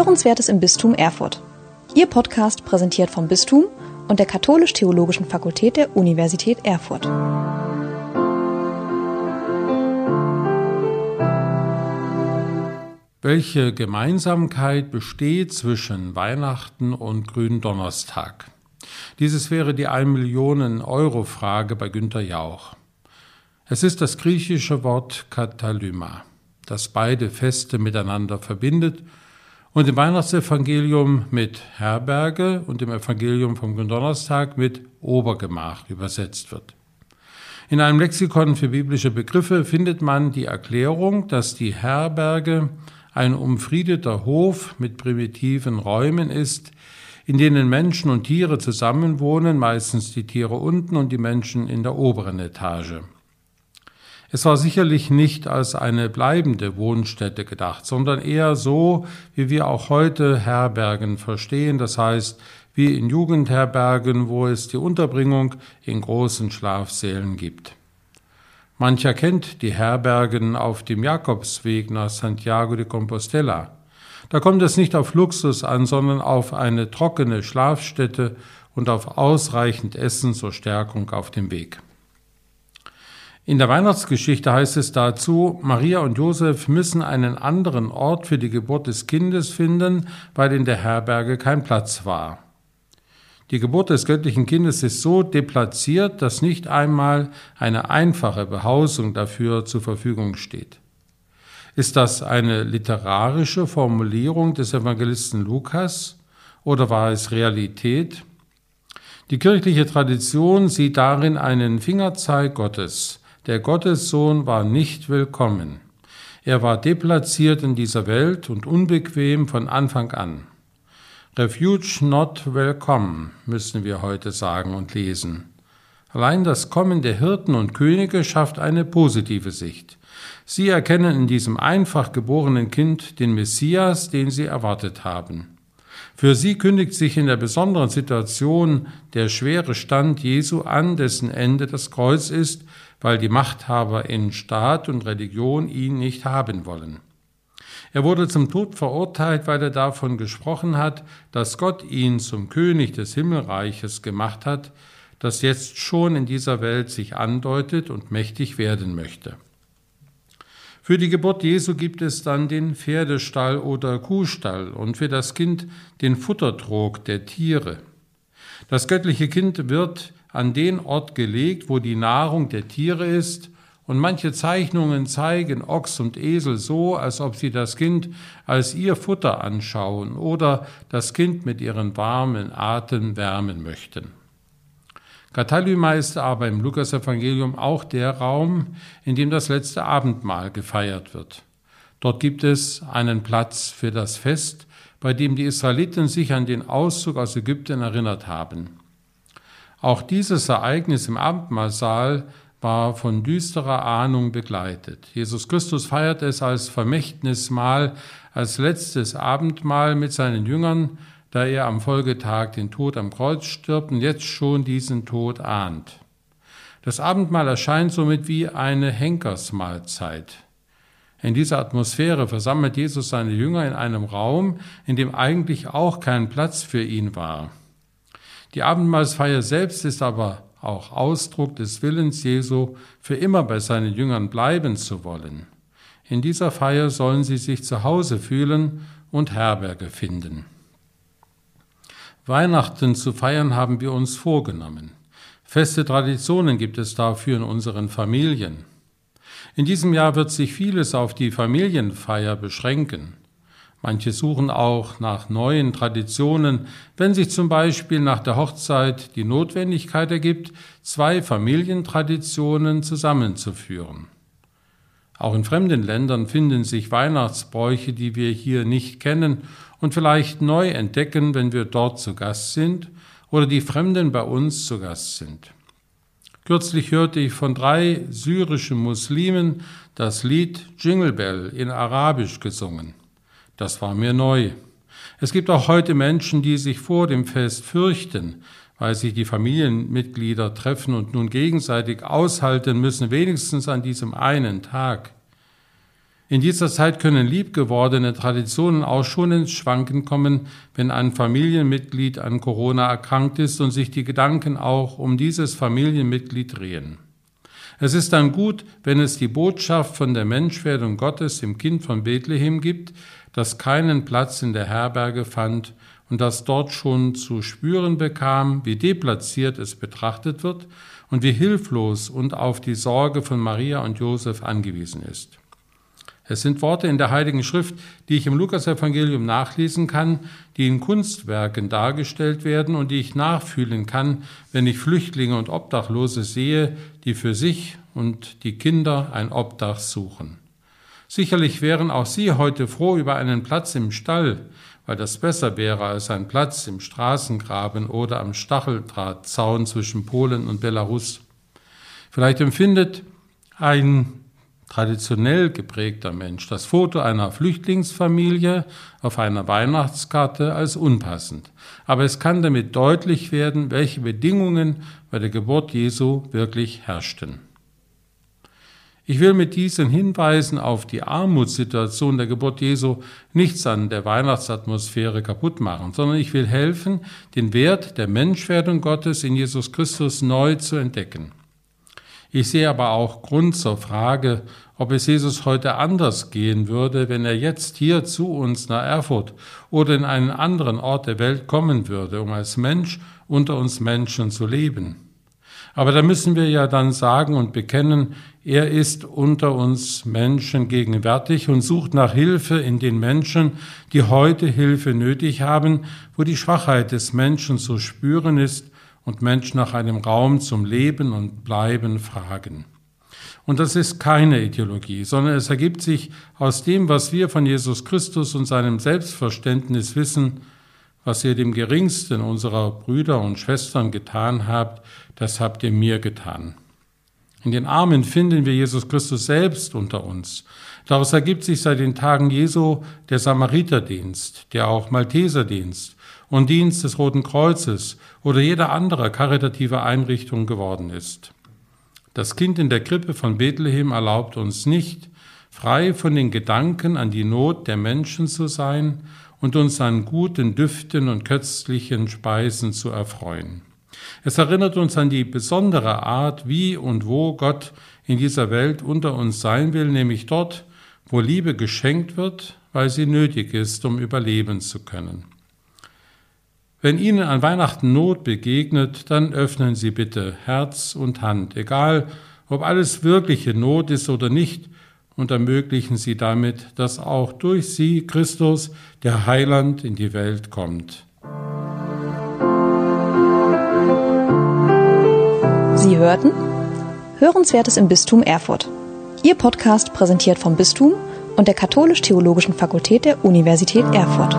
Hörenswertes im Bistum Erfurt. Ihr Podcast präsentiert vom Bistum und der Katholisch-Theologischen Fakultät der Universität Erfurt. Welche Gemeinsamkeit besteht zwischen Weihnachten und Gründonnerstag? Dieses wäre die 1 Millionen Euro Frage bei Günter Jauch. Es ist das griechische Wort Katalyma, das beide Feste miteinander verbindet und im Weihnachtsevangelium mit Herberge und im Evangelium vom Gründonnerstag mit Obergemach übersetzt wird. In einem Lexikon für biblische Begriffe findet man die Erklärung, dass die Herberge ein umfriedeter Hof mit primitiven Räumen ist, in denen Menschen und Tiere zusammenwohnen, meistens die Tiere unten und die Menschen in der oberen Etage. Es war sicherlich nicht als eine bleibende Wohnstätte gedacht, sondern eher so, wie wir auch heute Herbergen verstehen, das heißt wie in Jugendherbergen, wo es die Unterbringung in großen Schlafsälen gibt. Mancher kennt die Herbergen auf dem Jakobsweg nach Santiago de Compostela. Da kommt es nicht auf Luxus an, sondern auf eine trockene Schlafstätte und auf ausreichend Essen zur Stärkung auf dem Weg. In der Weihnachtsgeschichte heißt es dazu, Maria und Josef müssen einen anderen Ort für die Geburt des Kindes finden, weil in der Herberge kein Platz war. Die Geburt des göttlichen Kindes ist so deplatziert, dass nicht einmal eine einfache Behausung dafür zur Verfügung steht. Ist das eine literarische Formulierung des Evangelisten Lukas oder war es Realität? Die kirchliche Tradition sieht darin einen Fingerzeig Gottes. Der Gottessohn war nicht willkommen. Er war deplatziert in dieser Welt und unbequem von Anfang an. Refuge not welcome, müssen wir heute sagen und lesen. Allein das Kommen der Hirten und Könige schafft eine positive Sicht. Sie erkennen in diesem einfach geborenen Kind den Messias, den sie erwartet haben. Für sie kündigt sich in der besonderen Situation der schwere Stand Jesu an, dessen Ende das Kreuz ist, weil die Machthaber in Staat und Religion ihn nicht haben wollen. Er wurde zum Tod verurteilt, weil er davon gesprochen hat, dass Gott ihn zum König des Himmelreiches gemacht hat, das jetzt schon in dieser Welt sich andeutet und mächtig werden möchte. Für die Geburt Jesu gibt es dann den Pferdestall oder Kuhstall und für das Kind den Futtertrog der Tiere. Das göttliche Kind wird an den Ort gelegt, wo die Nahrung der Tiere ist und manche Zeichnungen zeigen Ochs und Esel so, als ob sie das Kind als ihr Futter anschauen oder das Kind mit ihren warmen Atem wärmen möchten. Katalyma ist aber im Lukasevangelium auch der Raum, in dem das letzte Abendmahl gefeiert wird. Dort gibt es einen Platz für das Fest, bei dem die Israeliten sich an den Auszug aus Ägypten erinnert haben. Auch dieses Ereignis im Abendmahlsaal war von düsterer Ahnung begleitet. Jesus Christus feiert es als Vermächtnismahl, als letztes Abendmahl mit seinen Jüngern, da er am Folgetag den Tod am Kreuz stirbt und jetzt schon diesen Tod ahnt. Das Abendmahl erscheint somit wie eine Henkersmahlzeit. In dieser Atmosphäre versammelt Jesus seine Jünger in einem Raum, in dem eigentlich auch kein Platz für ihn war. Die Abendmahlsfeier selbst ist aber auch Ausdruck des Willens Jesu, für immer bei seinen Jüngern bleiben zu wollen. In dieser Feier sollen sie sich zu Hause fühlen und Herberge finden. Weihnachten zu feiern haben wir uns vorgenommen. Feste Traditionen gibt es dafür in unseren Familien. In diesem Jahr wird sich vieles auf die Familienfeier beschränken. Manche suchen auch nach neuen Traditionen, wenn sich zum Beispiel nach der Hochzeit die Notwendigkeit ergibt, zwei Familientraditionen zusammenzuführen. Auch in fremden Ländern finden sich Weihnachtsbräuche, die wir hier nicht kennen und vielleicht neu entdecken, wenn wir dort zu Gast sind oder die Fremden bei uns zu Gast sind. Kürzlich hörte ich von drei syrischen Muslimen das Lied Jingle Bell in Arabisch gesungen. Das war mir neu. Es gibt auch heute Menschen, die sich vor dem Fest fürchten, weil sich die Familienmitglieder treffen und nun gegenseitig aushalten müssen, wenigstens an diesem einen Tag. In dieser Zeit können liebgewordene Traditionen auch schon ins Schwanken kommen, wenn ein Familienmitglied an Corona erkrankt ist und sich die Gedanken auch um dieses Familienmitglied drehen. Es ist dann gut, wenn es die Botschaft von der Menschwerdung Gottes im Kind von Bethlehem gibt, das keinen Platz in der Herberge fand und das dort schon zu spüren bekam, wie deplatziert es betrachtet wird und wie hilflos und auf die Sorge von Maria und Josef angewiesen ist. Es sind Worte in der Heiligen Schrift, die ich im Lukasevangelium nachlesen kann, die in Kunstwerken dargestellt werden und die ich nachfühlen kann, wenn ich Flüchtlinge und Obdachlose sehe, die für sich und die Kinder ein Obdach suchen. Sicherlich wären auch Sie heute froh über einen Platz im Stall, weil das besser wäre als ein Platz im Straßengraben oder am Stacheldrahtzaun zwischen Polen und Belarus. Vielleicht empfindet ein traditionell geprägter Mensch das Foto einer Flüchtlingsfamilie auf einer Weihnachtskarte als unpassend. Aber es kann damit deutlich werden, welche Bedingungen bei der Geburt Jesu wirklich herrschten. Ich will mit diesen Hinweisen auf die Armutssituation der Geburt Jesu nichts an der Weihnachtsatmosphäre kaputt machen, sondern ich will helfen, den Wert der Menschwerdung Gottes in Jesus Christus neu zu entdecken. Ich sehe aber auch Grund zur Frage, ob es Jesus heute anders gehen würde, wenn er jetzt hier zu uns nach Erfurt oder in einen anderen Ort der Welt kommen würde, um als Mensch unter uns Menschen zu leben. Aber da müssen wir ja dann sagen und bekennen, er ist unter uns Menschen gegenwärtig und sucht nach Hilfe in den Menschen, die heute Hilfe nötig haben, wo die Schwachheit des Menschen zu spüren ist und Menschen nach einem Raum zum Leben und Bleiben fragen. Und das ist keine Ideologie, sondern es ergibt sich aus dem, was wir von Jesus Christus und seinem Selbstverständnis wissen, was ihr dem geringsten unserer Brüder und Schwestern getan habt, das habt ihr mir getan. In den Armen finden wir Jesus Christus selbst unter uns. Daraus ergibt sich seit den Tagen Jesu der Samariterdienst, der auch Malteserdienst und Dienst des Roten Kreuzes oder jeder andere karitative Einrichtung geworden ist. Das Kind in der Krippe von Bethlehem erlaubt uns nicht, frei von den Gedanken an die Not der Menschen zu sein und uns an guten Düften und köstlichen Speisen zu erfreuen. Es erinnert uns an die besondere Art, wie und wo Gott in dieser Welt unter uns sein will, nämlich dort, wo Liebe geschenkt wird, weil sie nötig ist, um überleben zu können. Wenn Ihnen an Weihnachten Not begegnet, dann öffnen Sie bitte Herz und Hand, egal ob alles wirkliche Not ist oder nicht, und ermöglichen Sie damit, dass auch durch Sie Christus, der Heiland, in die Welt kommt. Sie hörten Hörenswertes im Bistum Erfurt. Ihr Podcast präsentiert vom Bistum und der Katholisch-Theologischen Fakultät der Universität Erfurt.